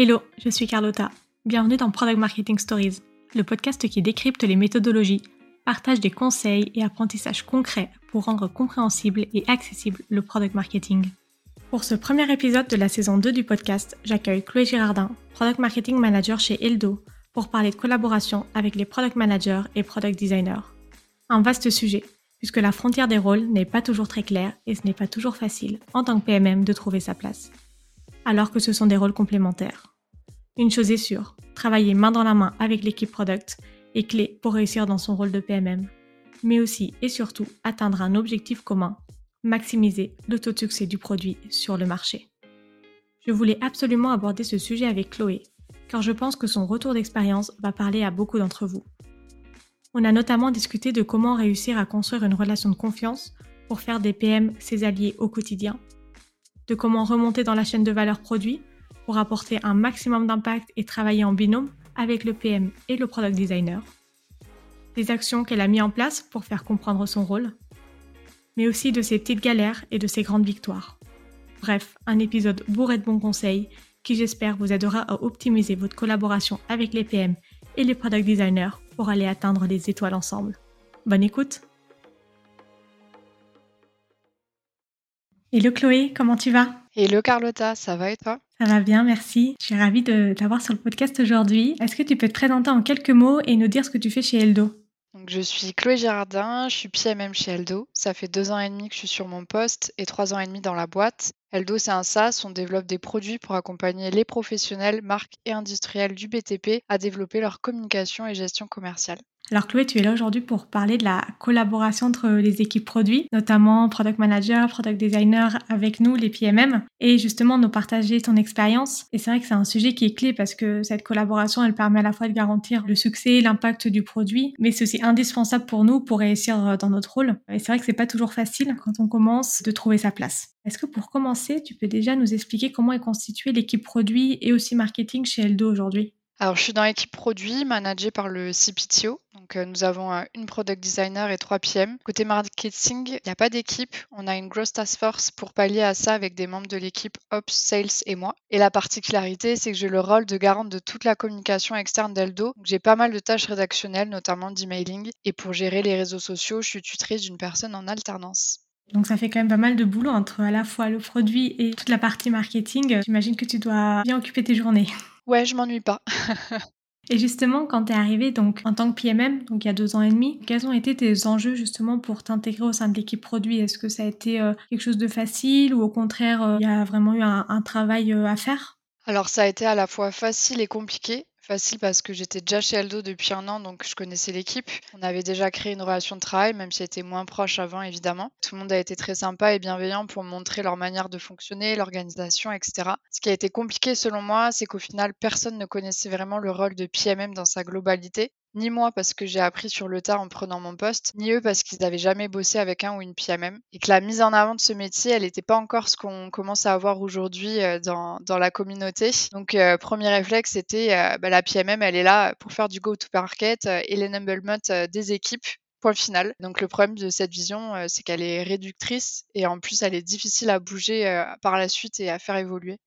Hello, je suis Carlotta. Bienvenue dans Product Marketing Stories, le podcast qui décrypte les méthodologies, partage des conseils et apprentissages concrets pour rendre compréhensible et accessible le product marketing. Pour ce premier épisode de la saison 2 du podcast, j'accueille Chloé Girardin, Product Marketing Manager chez Eldo, pour parler de collaboration avec les product managers et product designers. Un vaste sujet, puisque la frontière des rôles n'est pas toujours très claire et ce n'est pas toujours facile en tant que PMM de trouver sa place. Alors que ce sont des rôles complémentaires. Une chose est sûre, travailler main dans la main avec l'équipe product est clé pour réussir dans son rôle de PMM, mais aussi et surtout atteindre un objectif commun, maximiser le taux de succès du produit sur le marché. Je voulais absolument aborder ce sujet avec Chloé, car je pense que son retour d'expérience va parler à beaucoup d'entre vous. On a notamment discuté de comment réussir à construire une relation de confiance pour faire des PM ses alliés au quotidien, de comment remonter dans la chaîne de valeur produit pour apporter un maximum d'impact et travailler en binôme avec le PM et le product designer, des actions qu'elle a mis en place pour faire comprendre son rôle, mais aussi de ses petites galères et de ses grandes victoires. Bref, un épisode bourré de bons conseils qui j'espère vous aidera à optimiser votre collaboration avec les PM et les product designers pour aller atteindre les étoiles ensemble. Bonne écoute Hello Chloé, comment tu vas? Hello Carlotta, ça va et toi? Ça va bien, merci. Je suis ravie de t'avoir sur le podcast aujourd'hui. Est-ce que tu peux te présenter en quelques mots et nous dire ce que tu fais chez Eldo? Donc, je suis Chloé Girardin, je suis PMM chez Eldo. Ça fait deux ans et demi que je suis sur mon poste et trois ans et demi dans la boîte. Eldo, c'est un SaaS, on développe des produits pour accompagner les professionnels, marques et industriels du BTP à développer leur communication et gestion commerciale. Alors Chloé, tu es là aujourd'hui pour parler de la collaboration entre les équipes produits, notamment Product Manager, Product Designer avec nous, les PMM, et justement nous partager ton expérience. Et c'est vrai que c'est un sujet qui est clé parce que cette collaboration, elle permet à la fois de garantir le succès, l'impact du produit, mais c'est aussi indispensable pour nous pour réussir dans notre rôle. Et c'est vrai que c'est pas toujours facile quand on commence de trouver sa place. Est-ce que pour commencer, tu peux déjà nous expliquer comment est constituée l'équipe produit et aussi marketing chez Eldo aujourd'hui? Alors, je suis dans l'équipe produit, managée par le CPTO. Donc, euh, nous avons euh, une product designer et trois PM. Côté marketing, il n'y a pas d'équipe. On a une grosse task force pour pallier à ça avec des membres de l'équipe Ops, Sales et moi. Et la particularité, c'est que j'ai le rôle de garante de toute la communication externe d'Eldo. J'ai pas mal de tâches rédactionnelles, notamment d'emailing. Et pour gérer les réseaux sociaux, je suis tutrice d'une personne en alternance. Donc ça fait quand même pas mal de boulot entre à la fois le produit et toute la partie marketing. J'imagine que tu dois bien occuper tes journées. Ouais, je m'ennuie pas. Et justement, quand tu es arrivé donc, en tant que PMM, donc il y a deux ans et demi, quels ont été tes enjeux justement pour t'intégrer au sein de l'équipe produit? Est-ce que ça a été euh, quelque chose de facile ou au contraire, euh, il y a vraiment eu un, travail euh, à faire? Alors ça a été à la fois facile et compliqué. Facile parce que j'étais déjà chez Aldo depuis un an, donc je connaissais l'équipe. On avait déjà créé une relation de travail, même si elle était moins proche avant, évidemment. Tout le monde a été très sympa et bienveillant pour montrer leur manière de fonctionner, l'organisation, etc. Ce qui a été compliqué selon moi, c'est qu'au final, personne ne connaissait vraiment le rôle de PMM dans sa globalité ni moi parce que j'ai appris sur le tas en prenant mon poste, ni eux parce qu'ils n'avaient jamais bossé avec un ou une PMM. Et que la mise en avant de ce métier, elle n'était pas encore ce qu'on commence à avoir aujourd'hui euh, dans, dans, la communauté. Donc, euh, premier réflexe, c'était euh, bah, la PMM, elle est là pour faire du go-to-market et l'enablement des équipes. Point final. Donc le problème de cette vision, c'est qu'elle est réductrice et en plus elle est difficile à bouger par la suite et à faire évoluer.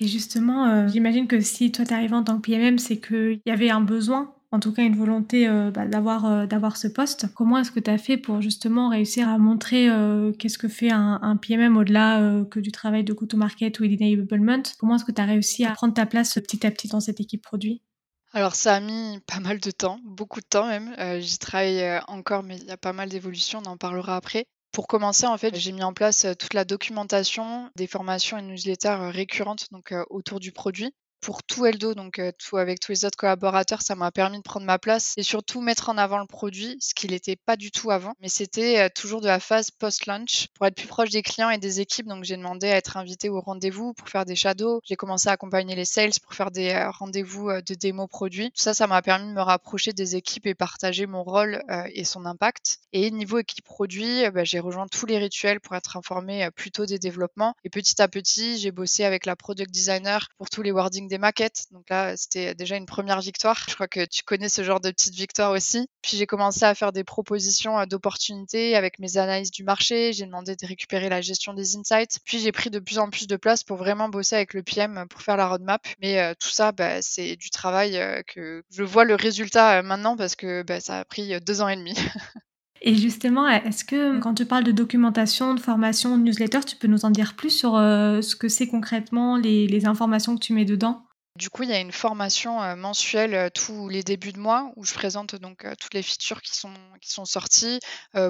Et justement, j'imagine que si toi tu arrives en tant que PMM, c'est qu'il y avait un besoin en tout cas une volonté euh, bah, d'avoir euh, d'avoir ce poste. Comment est-ce que tu as fait pour justement réussir à montrer euh, qu'est-ce que fait un, un PMM au-delà que du travail de go-to-market ou d'enablement Comment est-ce que tu as réussi à prendre ta place petit à petit dans cette équipe produit? Alors ça a mis pas mal de temps, beaucoup de temps même. J'y travaille encore, mais il y a pas mal d'évolutions, on en parlera après. Pour commencer, en fait, j'ai mis en place toute la documentation, des formations et newsletters récurrentes donc autour du produit pour tout Eldo, donc tout avec tous les autres collaborateurs, ça m'a permis de prendre ma place et surtout mettre en avant le produit, ce qu'il n'était pas du tout avant. Mais c'était toujours de la phase post-launch pour être plus proche des clients et des équipes. Donc j'ai demandé à être invité au rendez-vous pour faire des shadows. J'ai commencé à accompagner les sales pour faire des rendez-vous de démo produits. Tout ça, ça m'a permis de me rapprocher des équipes et partager mon rôle et son impact. Et niveau équipe produit, bah, j'ai rejoint tous les rituels pour être informé plutôt des développements. Et petit à petit, j'ai bossé avec la product designer pour tous les wording des maquettes. Donc là, c'était déjà une première victoire. Je crois que tu connais ce genre de petite victoire aussi. Puis j'ai commencé à faire des propositions d'opportunités avec mes analyses du marché. J'ai demandé de récupérer la gestion des insights. Puis j'ai pris de plus en plus de place pour vraiment bosser avec le PM pour faire la roadmap. Mais tout ça, bah, c'est du travail que je vois le résultat maintenant parce que bah, ça a pris deux ans et demi. Et justement, est-ce que quand tu parles de documentation, de formation, de newsletter, tu peux nous en dire plus sur ce que c'est concrètement, les informations que tu mets dedans? Du coup, il y a une formation mensuelle tous les débuts de mois où je présente donc toutes les features qui sont, qui sont sorties,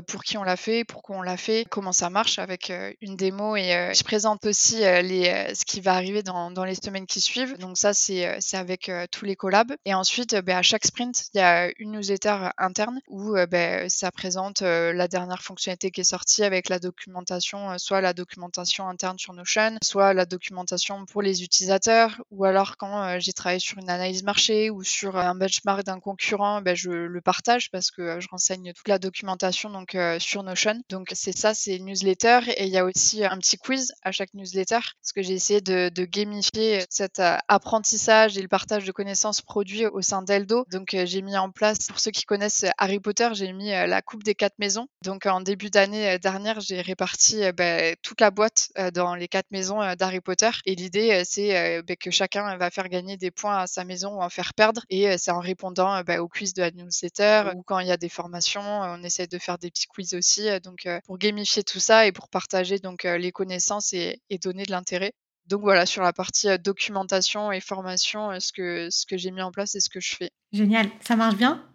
pour qui on l'a fait, pourquoi on l'a fait, comment ça marche avec une démo et je présente aussi les, ce qui va arriver dans, dans, les semaines qui suivent. Donc ça, c'est avec tous les collabs. Et ensuite, bah, à chaque sprint, il y a une newsletter interne où bah, ça présente la dernière fonctionnalité qui est sortie avec la documentation, soit la documentation interne sur Notion, soit la documentation pour les utilisateurs, ou alors quand euh, j'ai travaillé sur une analyse marché ou sur un benchmark d'un concurrent, ben, je le partage parce que euh, je renseigne toute la documentation donc euh, sur Notion. Donc c'est ça, c'est newsletter et il y a aussi un petit quiz à chaque newsletter parce que j'ai essayé de, gamifier cet apprentissage et le partage de connaissances produits au sein d'Eldo. Donc j'ai mis en place, pour ceux qui connaissent Harry Potter, j'ai mis la coupe des quatre maisons. Donc en début d'année dernière, j'ai réparti ben, toute la boîte dans les quatre maisons d'Harry Potter et l'idée c'est ben, que chacun va faire gagner des points à sa maison ou en faire perdre. Et c'est en répondant bah, aux quiz de la newsletter ou quand il y a des formations, on essaie de faire des petits quiz aussi. Donc pour gamifier tout ça et pour partager donc les connaissances et, donner de l'intérêt. Donc voilà, sur la partie documentation et formation, ce que, ce que j'ai mis en place et ce que je fais. Génial, ça marche bien?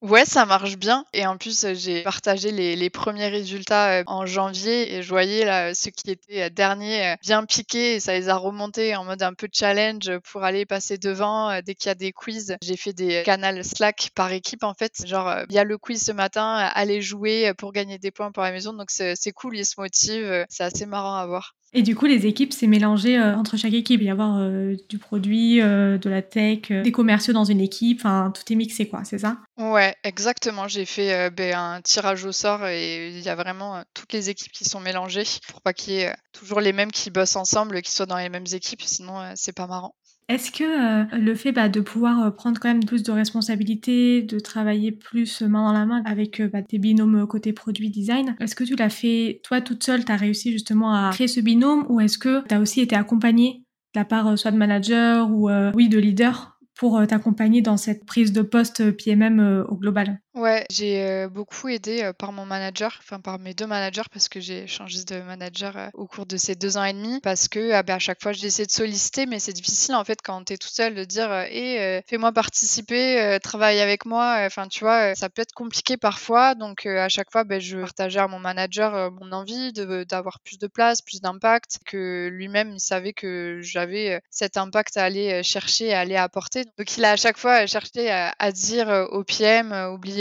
Ouais, ça marche bien. Et en plus, j'ai partagé les, premiers résultats en janvier et je voyais là ceux qui étaient derniers bien piqués et ça les a remontés en mode un peu challenge pour aller passer devant dès qu'il y a des quiz. J'ai fait des canals Slack par équipe en fait. Genre, il y a le quiz ce matin, allez jouer pour gagner des points pour la maison. Donc c'est cool, ils se motivent. C'est assez marrant à voir. Et du coup, les équipes, c'est mélangé euh, entre chaque équipe. Il y avoir euh, du produit, euh, de la tech, des commerciaux dans une équipe. Enfin, tout est mixé, quoi. C'est ça? Ouais, exactement. J'ai fait ben, un tirage au sort et il y a vraiment toutes les équipes qui sont mélangées pour pas qu'il y ait toujours les mêmes qui bossent ensemble, qui soient dans les mêmes équipes. Sinon, c'est pas marrant. Est-ce que euh, le fait bah, de pouvoir euh, prendre quand même plus de responsabilités, de travailler plus main dans la main avec euh, bah, tes binômes côté produit design, est-ce que tu l'as fait toi toute seule, tu as réussi justement à créer ce binôme ou est-ce que tu as aussi été accompagnée de la part soit de manager ou oui de leader pour t'accompagner dans cette prise de poste PMM au global? Ouais, j'ai beaucoup aidé par mon manager, enfin par mes deux managers parce que j'ai changé de manager au cours de ces deux ans et demi parce que ah, bah, à chaque fois j'essaie de solliciter mais c'est difficile en fait quand tu es tout seul de dire et fais-moi participer, travaille avec moi, enfin tu vois, ça peut être compliqué parfois donc à chaque fois ben, je partageais à mon manager mon envie d'avoir plus de place, plus d'impact, que lui-même il savait que j'avais cet impact à aller chercher, à aller apporter. Donc il a à chaque fois cherché à, dire au PM,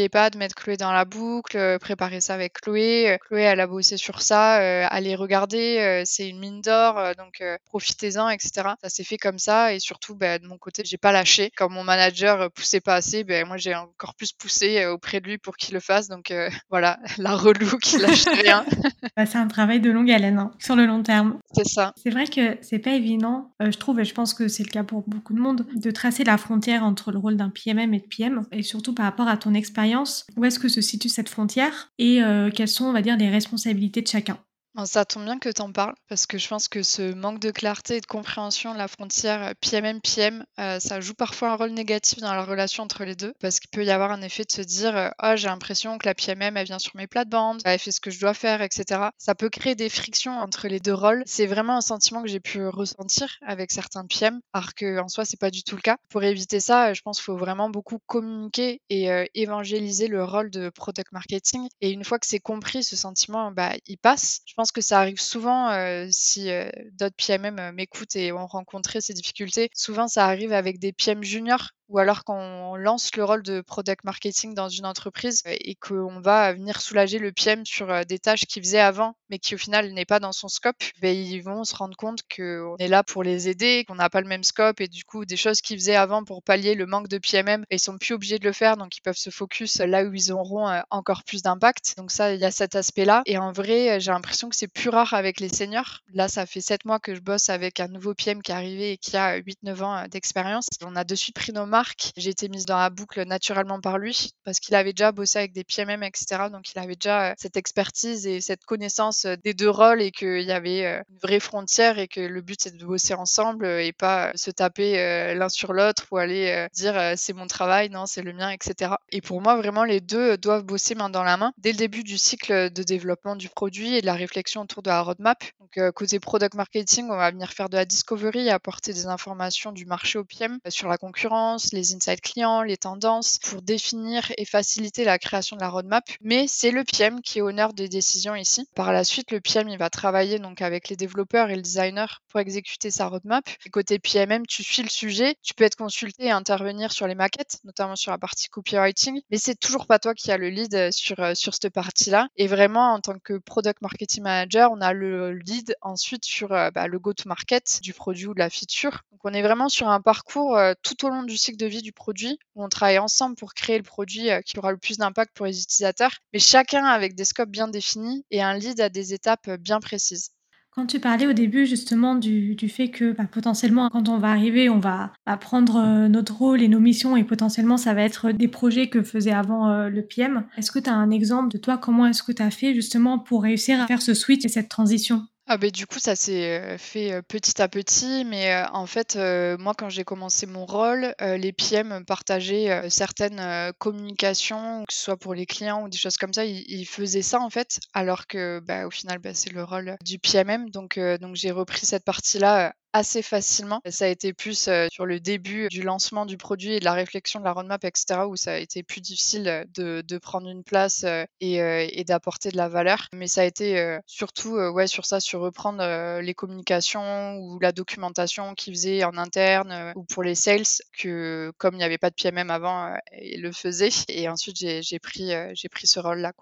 pas de mettre Chloé dans la boucle, euh, préparer ça avec Chloé. Euh, Chloé, elle a bossé sur ça, euh, allez regarder, c'est une mine d'or, donc profitez-en, etc. Ça s'est fait comme ça et surtout, bah, de mon côté, j'ai pas lâché. Quand mon manager poussait pas assez, ben moi j'ai encore plus poussé auprès de lui pour qu'il le fasse. Donc voilà, la relou qui lâche rien. Bah, c'est un travail de longue haleine, hein, sur le long terme. C'est ça. C'est vrai que c'est pas évident, je trouve, et je pense que c'est le cas pour beaucoup de monde, de tracer la frontière entre le rôle d'un PMM et de PM, et surtout par rapport à ton expérience où est-ce que se situe cette frontière et euh, quelles sont, on va dire, les responsabilités de chacun ça tombe bien que tu en parles parce que je pense que ce manque de clarté et de compréhension de la frontière PMM-PM, euh, ça joue parfois un rôle négatif dans la relation entre les deux parce qu'il peut y avoir un effet de se dire oh, j'ai l'impression que la PMM elle vient sur mes plates-bandes, elle fait ce que je dois faire, etc. Ça peut créer des frictions entre les deux rôles. C'est vraiment un sentiment que j'ai pu ressentir avec certains PM, alors qu'en soi c'est pas du tout le cas. Pour éviter ça, je pense qu'il faut vraiment beaucoup communiquer et euh, évangéliser le rôle de product marketing. Et une fois que c'est compris, ce sentiment, bah, il passe. Je pense que ça arrive souvent si d'autres PMM m'écoutent et ont rencontré ces difficultés. Souvent, ça arrive avec des PM juniors ou alors quand on lance le rôle de product marketing dans une entreprise et qu'on va venir soulager le PM sur des tâches qu'il faisait avant, mais qui au final n'est pas dans son scope, ben, ils vont se rendre compte qu'on est là pour les aider, qu'on n'a pas le même scope et du coup des choses qu'ils faisaient avant pour pallier le manque de PMM, ils sont plus obligés de le faire, donc ils peuvent se focus là où ils auront encore plus d'impact. Donc ça, il y a cet aspect-là. Et en vrai, j'ai l'impression que c'est plus rare avec les seniors. Là, ça fait sept mois que je bosse avec un nouveau PM qui est arrivé et qui a 8-9 ans d'expérience. On a de suite pris nos marques. J'ai été mise dans la boucle naturellement par lui parce qu'il avait déjà bossé avec des PMM, etc. Donc il avait déjà cette expertise et cette connaissance des deux rôles et qu'il y avait une vraie frontière et que le but c'est de bosser ensemble et pas se taper l'un sur l'autre ou aller dire c'est mon travail, non, c'est le mien, etc. Et pour moi, vraiment, les deux doivent bosser main dans la main dès le début du cycle de développement du produit et de la réflexion autour de la roadmap. Donc, côté product marketing, on va venir faire de la discovery apporter des informations du marché au PM sur la concurrence, les insights clients, les tendances pour définir et faciliter la création de la roadmap. Mais c'est le PM qui est honneur des décisions ici. Par la suite, le PM, il va travailler donc avec les développeurs et le designer pour exécuter sa roadmap. Et côté PMM, tu suis le sujet, tu peux être consulté et intervenir sur les maquettes, notamment sur la partie copywriting, mais c'est toujours pas toi qui as le lead sur, sur cette partie-là. Et vraiment, en tant que product marketing manager, on a le lead ensuite sur bah, le go-to-market du produit ou de la feature. Donc on est vraiment sur un parcours tout au long du cycle de vie du produit où on travaille ensemble pour créer le produit qui aura le plus d'impact pour les utilisateurs, mais chacun avec des scopes bien définis et un lead à des étapes bien précises. Quand tu parlais au début justement du, fait que bah, potentiellement quand on va arriver, on va apprendre euh, notre rôle et nos missions et potentiellement ça va être des projets que faisait avant euh, le PM. Est-ce que tu as un exemple de toi? Comment est-ce que tu as fait justement pour réussir à faire ce switch et cette transition? Ah ben du coup, ça s'est fait petit à petit, mais en fait, moi, quand j'ai commencé mon rôle, les PM partageaient certaines communications, que ce soit pour les clients ou des choses comme ça, ils, faisaient ça en fait, alors que bah, au final, bah, c'est le rôle du PMM. Donc, donc j'ai repris cette partie-là assez facilement. Ça a été plus sur le début du lancement du produit et de la réflexion de la roadmap, etc., où ça a été plus difficile de, prendre une place et, d'apporter de la valeur. Mais ça a été surtout ouais, sur ça, sur reprendre les communications ou la documentation qu'ils faisaient en interne ou pour les sales, que comme il n'y avait pas de PMM avant, ils le faisaient. Et ensuite, j'ai pris, j'ai pris ce rôle-là.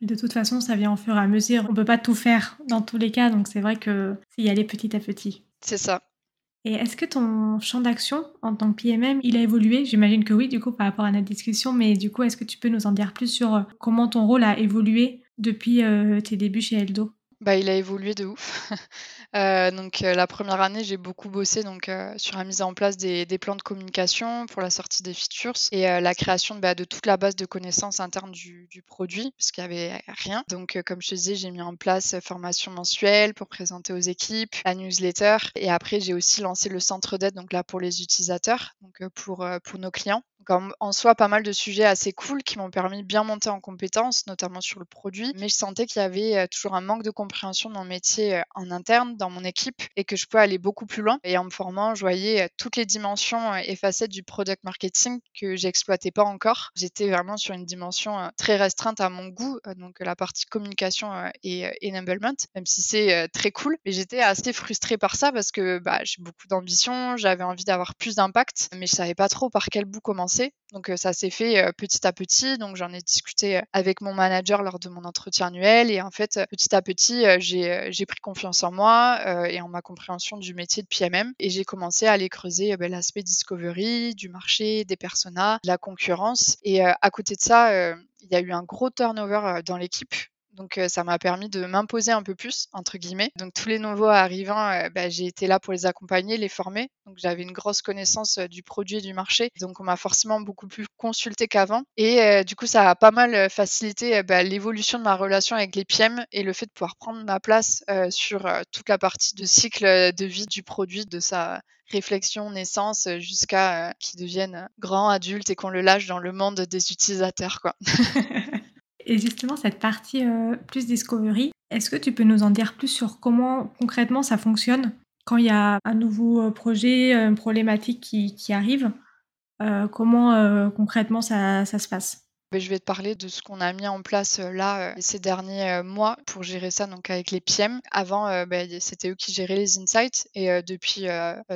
De toute façon, ça vient en fur et à mesure. On ne peut pas tout faire dans tous les cas, donc c'est vrai que c'est y aller petit à petit. C'est ça. Et est-ce que ton champ d'action en tant que PMM, il a évolué? J'imagine que oui, du coup, par rapport à notre discussion, mais du coup, est-ce que tu peux nous en dire plus sur euh, comment ton rôle a évolué depuis euh, tes débuts chez Eldo? Bah, il a évolué de ouf. Euh, donc la première année, j'ai beaucoup bossé donc sur la mise en place des, plans de communication pour la sortie des features et la création bah, de toute la base de connaissances internes du, du produit parce qu'il y avait rien. Donc comme je te disais, j'ai mis en place formation mensuelle pour présenter aux équipes, la newsletter et après j'ai aussi lancé le centre d'aide donc là pour les utilisateurs, donc pour pour nos clients en, soi pas mal de sujets assez cool qui m'ont permis de bien monter en compétences, notamment sur le produit. Mais je sentais qu'il y avait euh, toujours un manque de compréhension de mon métier euh, en interne, dans mon équipe, et que je pouvais aller beaucoup plus loin. Et en me formant, je voyais euh, toutes les dimensions et facettes du product marketing que j'exploitais pas encore. J'étais vraiment sur une dimension très restreinte à mon goût, donc la partie communication et enablement, même si c'est très cool. Mais j'étais assez frustrée par ça parce que bah, j'ai beaucoup d'ambition, j'avais envie d'avoir plus d'impact, mais je savais pas trop par quel bout commencer donc ça s'est fait petit à petit. Donc j'en ai discuté avec mon manager lors de mon entretien annuel et en fait petit à petit j'ai pris confiance en moi et en ma compréhension du métier de PMM et j'ai commencé à aller creuser bah, l'aspect discovery, du marché, des personas, de la concurrence. Et à côté de ça, il y a eu un gros turnover dans l'équipe. Donc ça m'a permis de m'imposer un peu plus, entre guillemets. Donc tous les nouveaux arrivants, bah, j'ai été là pour les accompagner, les former. Donc j'avais une grosse connaissance du produit et du marché. Donc on m'a forcément beaucoup plus consulté qu'avant. Et du coup, ça a pas mal facilité bah, l'évolution de ma relation avec les PM et le fait de pouvoir prendre ma place sur toute la partie de cycle de vie du produit, de sa réflexion, naissance, jusqu'à qu'il devienne grand adulte et qu'on le lâche dans le monde des utilisateurs. Quoi. Et justement, cette partie euh, plus discovery, est-ce que tu peux nous en dire plus sur comment concrètement ça fonctionne quand il y a un nouveau euh, projet, une problématique qui, arrive euh, Comment concrètement ça, se passe? Je vais te parler de ce qu'on a mis en place là ces derniers mois pour gérer ça donc avec les PM. Avant, bah, c'était eux qui géraient les insights et depuis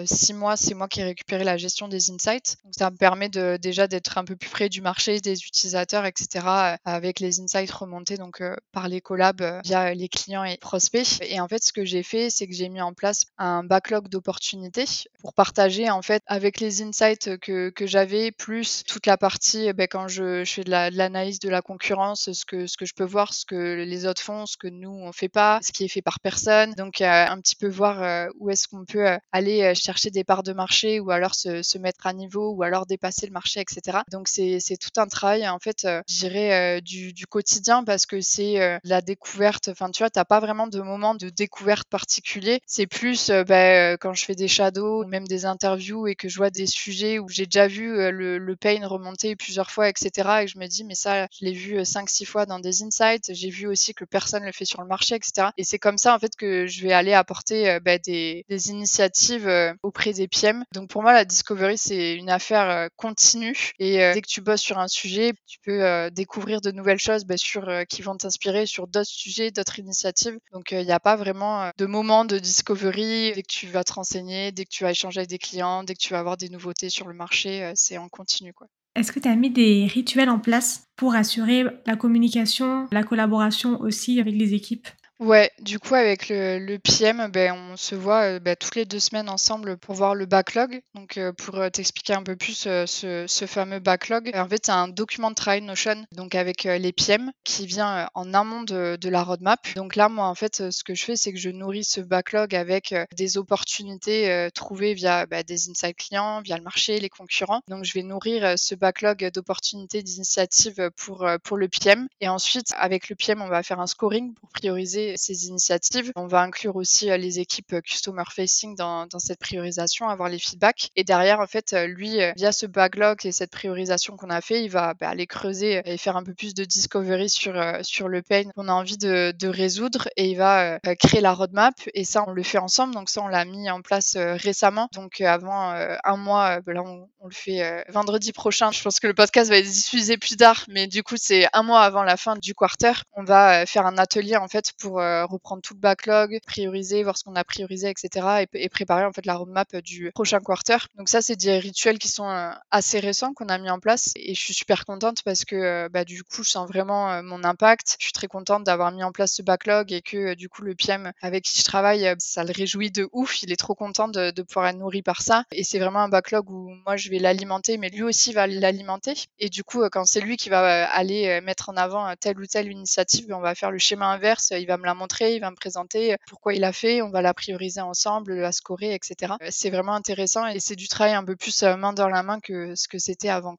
six mois, c'est moi qui ai récupéré la gestion des insights. Donc ça me permet de, déjà d'être un peu plus près du marché, des utilisateurs, etc. avec les insights remontés donc par les collabs via les clients et prospects. Et en fait, ce que j'ai fait, c'est que j'ai mis en place un backlog d'opportunités pour partager en fait avec les insights que, que j'avais plus toute la partie bah, quand je fais de la de l'analyse de la concurrence, ce que, ce que je peux voir, ce que les autres font, ce que nous on fait pas, ce qui est fait par personne. Donc euh, un petit peu voir euh, où est-ce qu'on peut euh, aller chercher des parts de marché ou alors se, se, mettre à niveau ou alors dépasser le marché, etc. Donc c'est tout un travail en fait, je dirais du, du, quotidien parce que c'est la découverte. Enfin tu vois, t'as pas vraiment de moment de découverte particulier. C'est plus bah, quand je fais des shadows ou même des interviews et que je vois des sujets où j'ai déjà vu le, le pain remonter plusieurs fois, etc. Et je me mais ça, je l'ai vu 5-6 fois dans des insights. J'ai vu aussi que personne le fait sur le marché, etc. Et c'est comme ça, en fait, que je vais aller apporter bah, des, des, initiatives auprès des PM. Donc pour moi, la discovery, c'est une affaire continue. Et dès que tu bosses sur un sujet, tu peux découvrir de nouvelles choses bah, sur, qui vont t'inspirer sur d'autres sujets, d'autres initiatives. Donc il n'y a pas vraiment de moment de discovery. Dès que tu vas te renseigner, dès que tu vas échanger avec des clients, dès que tu vas avoir des nouveautés sur le marché, c'est en continu. Quoi. Est-ce que tu as mis des rituels en place pour assurer la communication, la collaboration aussi avec les équipes? Ouais, du coup, avec le, PM, ben, on se voit euh, ben, toutes les deux semaines ensemble pour voir le backlog. Donc, euh, pour euh, t'expliquer un peu plus ce, fameux backlog, en fait, c'est un document de travail Notion, donc avec les PM, qui vient en amont de, la roadmap. Donc là, moi, en fait, ce que je fais, c'est que je nourris ce backlog avec des opportunités trouvées via ben, des insights clients, via le marché, les concurrents. Donc, je vais nourrir ce backlog d'opportunités, d'initiatives pour, pour le PM. Et ensuite, avec le PM, on va faire un scoring pour prioriser ces initiatives. On va inclure aussi euh, les équipes euh, customer facing dans, dans cette priorisation, avoir les feedbacks. Et derrière, en fait, euh, lui, via ce backlog et cette priorisation qu'on a fait, il va bah, aller creuser et faire un peu plus de discovery sur, sur le pain qu'on a envie de, de, résoudre et il va créer la roadmap. Et ça, on le fait ensemble. Donc ça, on l'a mis en place récemment. Donc avant un mois, bah, là, on, on le fait vendredi prochain. Je pense que le podcast va être diffusé plus tard, mais du coup, c'est un mois avant la fin du quarter. On va faire un atelier en fait pour euh, reprendre tout le backlog, prioriser, voir ce qu'on a priorisé, etc. Et, préparer en fait la roadmap du prochain quarter. Donc ça, c'est des rituels qui sont euh, assez récents qu'on a mis en place et je suis super contente parce que euh, bah, du coup, je sens vraiment mon impact. Je suis très contente d'avoir mis en place ce backlog et que du coup, le PM avec qui je travaille, ça le réjouit de ouf. Il est trop content de, de pouvoir être nourri par ça. Et c'est vraiment un backlog où moi, je vais l'alimenter, mais lui aussi va l'alimenter. Et du coup, quand c'est lui qui va aller mettre en avant telle ou telle initiative, on va faire le schéma inverse. Il va me la montrer, il va me présenter pourquoi il a fait, on va la prioriser ensemble, la scorer, etc. Euh, c'est vraiment intéressant et c'est du travail un peu plus euh, main dans la main que ce que c'était avant.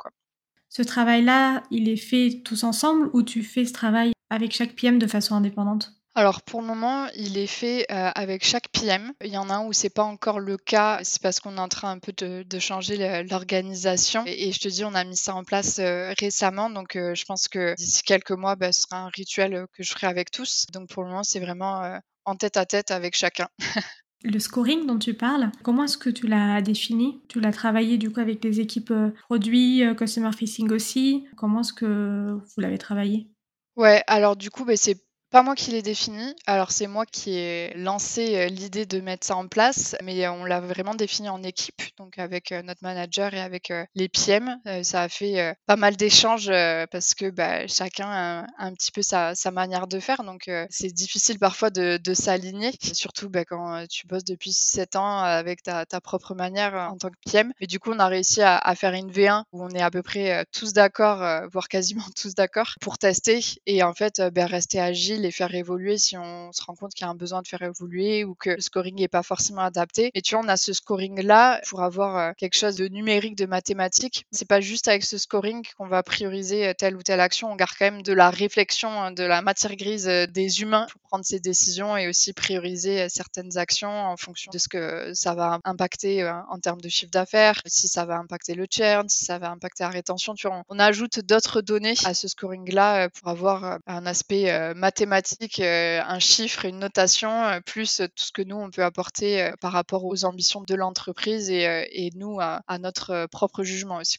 Ce travail-là, il est fait tous ensemble ou tu fais ce travail avec chaque PM de façon indépendante? Alors pour le moment, il est fait euh, avec chaque PM. Il y en a un où c'est pas encore le cas, c'est parce qu'on est en train un peu de, changer l'organisation. Et, je te dis, on a mis ça en place euh, récemment, donc euh, je pense que d'ici quelques mois, bah, ce sera un rituel que je ferai avec tous. Donc pour le moment, c'est vraiment en tête à tête avec chacun. Le scoring dont tu parles, comment est-ce que tu l'as défini? Tu l'as travaillé du coup avec les équipes produits, customer facing aussi? Comment est-ce que vous l'avez travaillé? Ouais, alors du coup, bah, c'est pas moi qui l'ai défini. Alors c'est moi qui ai lancé euh, l'idée de mettre ça en place, mais on l'a vraiment défini en équipe, donc avec euh, notre manager et avec euh, les PM. ça a fait pas mal d'échanges parce que bah, chacun a un petit peu sa, manière de faire, donc c'est difficile parfois de, s'aligner, surtout bah, quand tu bosses depuis 6-7 ans avec ta, propre manière en tant que PM. Mais du coup, on a réussi à, faire une V1 où on est à peu près tous d'accord, voire quasiment tous d'accord, pour tester et en fait bah, rester agile les faire évoluer si on se rend compte qu'il y a un besoin de faire évoluer ou que le scoring n'est pas forcément adapté. Et tu vois, on a ce scoring-là pour avoir euh, quelque chose de numérique, de mathématique. C'est pas juste avec ce scoring qu'on va prioriser euh, telle ou telle action. On garde quand même de la réflexion, hein, de la matière grise euh, des humains pour prendre ces décisions et aussi prioriser certaines actions en fonction de ce que ça va impacter en termes de chiffre d'affaires, si ça va impacter le churn, si ça va impacter la rétention. Tu vois, on ajoute d'autres données à ce scoring-là pour avoir un aspect mathématique euh, un chiffre, une notation, euh, plus tout ce que nous, on peut apporter euh, par rapport aux ambitions de l'entreprise et, nous, à, notre propre jugement aussi.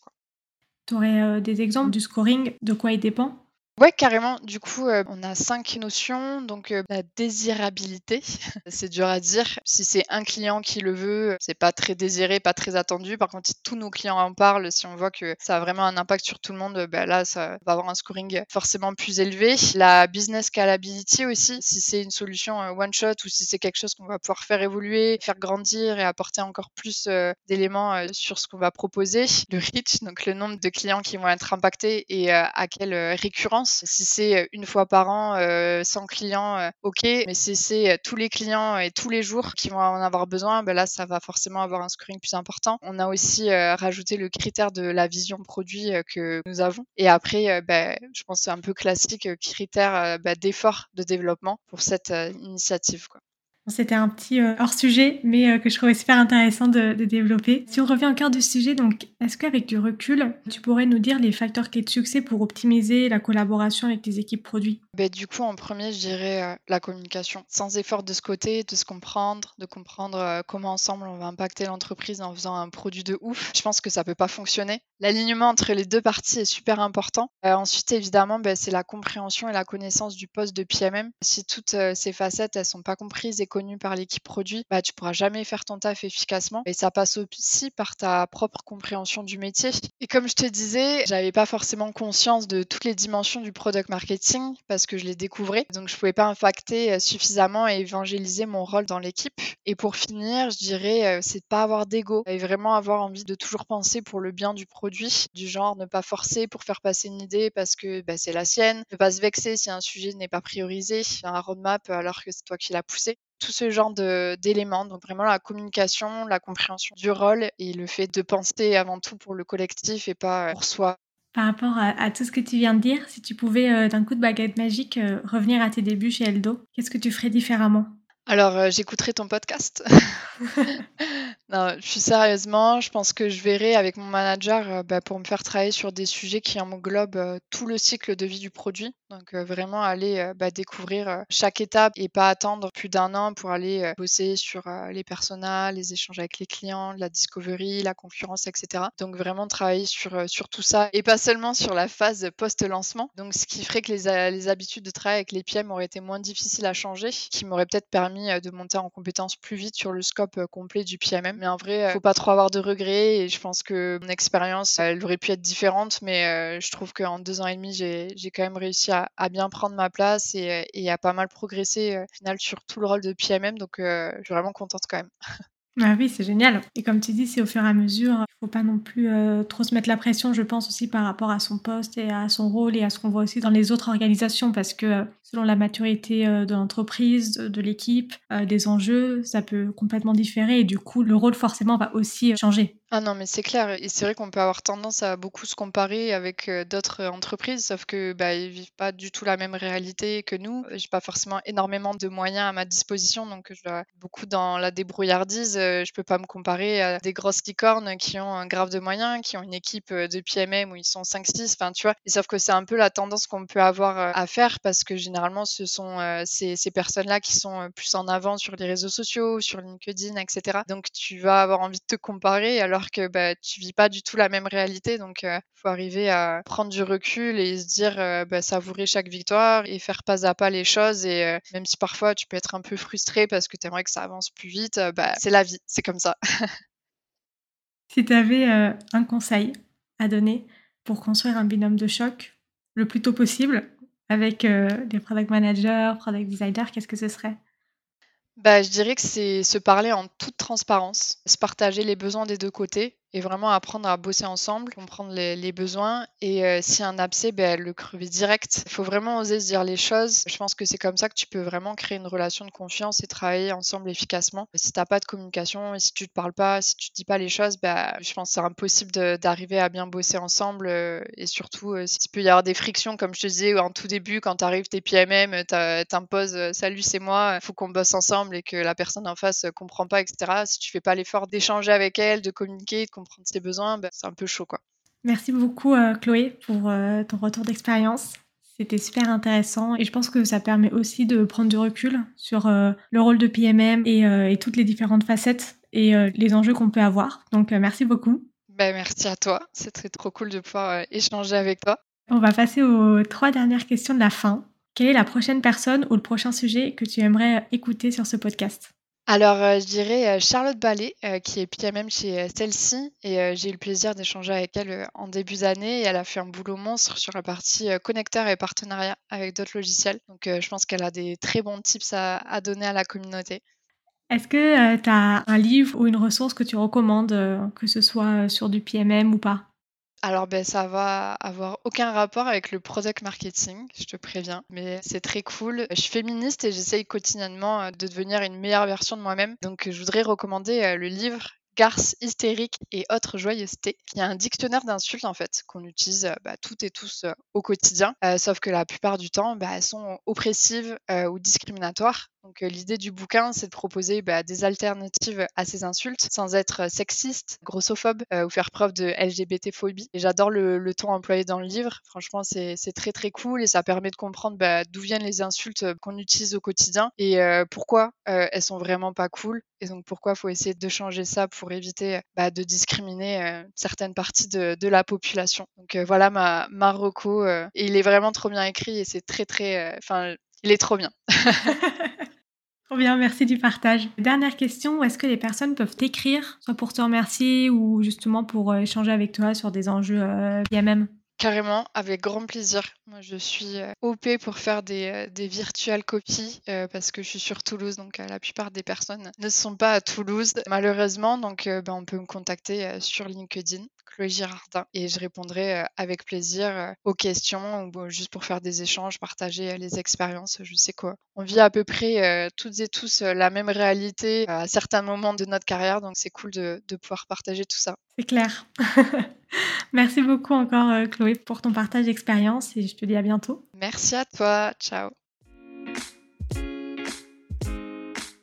Tu aurais des exemples du scoring, de quoi il dépend? Ouais, carrément. Du coup, euh, on a cinq notions. Donc, euh, la désirabilité, c'est dur à dire. Si c'est un client qui le veut, c'est pas très désiré, pas très attendu. Par contre, si tous nos clients en parlent, si on voit que ça a vraiment un impact sur tout le monde, bah là, ça va avoir un scoring forcément plus élevé. La business scalability aussi, si c'est une solution euh, one shot ou si c'est quelque chose qu'on va pouvoir faire évoluer, faire grandir et apporter encore plus d'éléments sur ce qu'on va proposer. Le reach, donc le nombre de clients qui vont être impactés et à quelle récurrence si c'est une fois par an, 100 clients, ok. Mais si c'est tous les clients et tous les jours qui vont en avoir besoin, ben là, ça va forcément avoir un scoring plus important. On a aussi rajouté le critère de la vision produit que nous avons. Et après, ben, je pense c'est un peu classique, critère ben, d'effort de développement pour cette initiative. Quoi. C'était un petit euh, hors sujet, mais euh, que je trouvais super intéressant de, développer. Si on revient au cœur du sujet, donc, est-ce qu'avec du recul, tu pourrais nous dire les facteurs clés de succès pour optimiser la collaboration avec tes équipes produits? Ben, Du coup, en premier, je dirais euh, la communication. Sans effort de ce côté, de se comprendre, de comprendre comment ensemble on va impacter l'entreprise en faisant un produit de ouf, je pense que ça peut pas fonctionner. L'alignement entre les deux parties est super important. ensuite, évidemment, ben, c'est la compréhension et la connaissance du poste de PMM. Si toutes ces facettes, elles sont pas comprises et par l'équipe produit, bah, tu pourras jamais faire ton taf efficacement. Et ça passe aussi par ta propre compréhension du métier. Et comme je te disais, j'avais pas forcément conscience de toutes les dimensions du product marketing parce que je les découvrais. Donc je pouvais pas impacter euh, suffisamment et évangéliser mon rôle dans l'équipe. Et pour finir, je dirais, euh, c'est de pas avoir d'ego et vraiment avoir envie de toujours penser pour le bien du produit, du genre ne pas forcer pour faire passer une idée parce que bah, c'est la sienne, ne pas se vexer si un sujet n'est pas priorisé, un roadmap alors que c'est toi qui l'as poussé tout ce genre d'éléments. Donc vraiment la communication, la compréhension du rôle et le fait de penser avant tout pour le collectif et pas pour soi. Par rapport à, tout ce que tu viens de dire, si tu pouvais euh, d'un coup de baguette magique euh, revenir à tes débuts chez Eldo, qu'est-ce que tu ferais différemment? Alors, euh, j'écouterai ton podcast. non, je suis sérieusement, je pense que je verrai avec mon manager bah, pour me faire travailler sur des sujets qui englobent tout le cycle de vie du produit. Donc euh, vraiment aller euh, bah, découvrir euh, chaque étape et pas attendre plus d'un an pour aller bosser sur les personas, les échanges avec les clients, la discovery, la concurrence, etc. Donc vraiment travailler sur, sur tout ça et pas seulement sur la phase post-lancement. Donc ce qui ferait que les, les habitudes de travail avec les PM auraient été moins difficiles à changer, qui m'aurait peut-être permis de monter en compétence plus vite sur le scope complet du PMM. Mais en vrai, faut pas trop avoir de regrets et je pense que mon expérience, elle aurait pu être différente, mais je trouve qu'en deux ans et demi, j'ai quand même réussi à à, bien prendre ma place et, et, à pas mal progresser au final sur tout le rôle de PMM. Donc, je suis vraiment contente quand même. Ah oui, c'est génial. Et comme tu dis, c'est au fur et à mesure. Il ne faut pas non plus trop se mettre la pression, je pense aussi par rapport à son poste et à son rôle et à ce qu'on voit aussi dans les autres organisations, parce que selon la maturité de l'entreprise, de l'équipe, des enjeux, ça peut complètement différer et du coup, le rôle forcément va aussi changer. Ah non, mais c'est clair. Et c'est vrai qu'on peut avoir tendance à beaucoup se comparer avec d'autres entreprises, sauf que bah, ils vivent pas du tout la même réalité que nous. J'ai pas forcément énormément de moyens à ma disposition, donc je dois beaucoup dans la débrouillardise. Je peux pas me comparer à des grosses licornes qui ont un grave de moyens, qui ont une équipe de PMM où ils sont 5-6, enfin tu vois. Sauf que c'est un peu la tendance qu'on peut avoir à faire parce que généralement ce sont ces, ces personnes-là qui sont plus en avant sur les réseaux sociaux, sur LinkedIn, etc. Donc tu vas avoir envie de te comparer alors que bah, tu vis pas du tout la même réalité. Donc, il faut arriver à prendre du recul et se dire, bah, savourer chaque victoire et faire pas à pas les choses. Et même si parfois tu peux être un peu frustré parce que tu aimerais que ça avance plus vite, bah, c'est la vie, c'est comme ça. si tu avais un conseil à donner pour construire un binôme de choc le plus tôt possible avec des product managers, product designers, qu'est-ce que ce serait? Bah, je dirais que c'est se parler en toute transparence, se partager les besoins des deux côtés et vraiment apprendre à bosser ensemble, comprendre les, besoins et euh, si un abcès, ben, le crever direct. Il faut vraiment oser se dire les choses. Je pense que c'est comme ça que tu peux vraiment créer une relation de confiance et travailler ensemble efficacement. Si tu n'as pas de communication et si tu te parles pas, si tu te dis pas les choses, ben, je pense que c'est impossible d'arriver à bien bosser ensemble euh, et surtout euh, s'il peut y avoir des frictions, comme je te disais en tout début, quand tu arrives, tes PMM, t'imposes salut, c'est moi, il faut qu'on bosse ensemble et que la personne en face comprend pas, etc. Si tu fais pas l'effort d'échanger avec elle, de communiquer, de comprendre ses besoins, bah, c'est un peu chaud. quoi. Merci beaucoup euh, Chloé pour euh, ton retour d'expérience. C'était super intéressant et je pense que ça permet aussi de prendre du recul sur euh, le rôle de PMM et, et, toutes les différentes facettes et les enjeux qu'on peut avoir. Donc merci beaucoup. Ben, merci à toi. C'est très trop cool de pouvoir échanger avec toi. On va passer aux trois dernières questions de la fin. Quelle est la prochaine personne ou le prochain sujet que tu aimerais écouter sur ce podcast? Alors, euh, je dirais euh, Charlotte Ballet, euh, qui est PMM chez Celle-ci, et j'ai eu le plaisir d'échanger avec elle en début d'année. Et elle a fait un boulot monstre sur la partie connecteur et partenariat avec d'autres logiciels. Donc, je pense qu'elle a des très bons tips à, donner à la communauté. Est-ce que tu as un livre ou une ressource que tu recommandes, que ce soit sur du PMM ou pas? Alors, ben, ça va avoir aucun rapport avec le product marketing, je te préviens, mais c'est très cool. Je suis féministe et j'essaye quotidiennement euh, de devenir une meilleure version de moi-même. Donc, je voudrais recommander euh, le livre garce, hystérique et autres joyeusetés, qui est un dictionnaire d'insultes en fait qu'on utilise euh, bah, toutes et tous au quotidien, sauf que la plupart du temps, bah, elles sont oppressives ou discriminatoires. Donc l'idée du bouquin, c'est de proposer bah, des alternatives à ces insultes sans être sexiste, grossophobe ou faire preuve de LGBT-phobie. J'adore le, ton employé dans le livre. Franchement, c'est très très cool et ça permet de comprendre bah, d'où viennent les insultes qu'on utilise au quotidien et pourquoi elles sont vraiment pas cool. Et donc pourquoi il faut essayer de changer ça pour éviter bah, de discriminer certaines parties de, la population. Donc voilà ma, ma il est vraiment trop bien écrit et c'est très très... Enfin, il est trop bien. Trop bien, merci du partage. Dernière question, est-ce que les personnes peuvent t'écrire, soit pour te remercier ou justement pour euh, échanger avec toi sur des enjeux euh, même? Carrément, avec grand plaisir. Moi, je suis euh, OP pour faire des, des virtual copies parce que je suis sur Toulouse, donc la plupart des personnes ne sont pas à Toulouse, malheureusement. Donc, ben, on peut me contacter sur LinkedIn. Chloé Girardin et je répondrai avec plaisir aux questions ou juste pour faire des échanges, partager les expériences. Je sais quoi. On vit à peu près toutes et tous la même réalité à certains moments de notre carrière, donc c'est cool de, de pouvoir partager tout ça. C'est clair. Merci beaucoup encore Chloé pour ton partage d'expérience et je te dis à bientôt. Merci à toi. Ciao.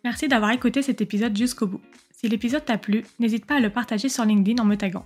Merci d'avoir écouté cet épisode jusqu'au bout. Si l'épisode t'a plu, n'hésite pas à le partager sur LinkedIn en me taguant.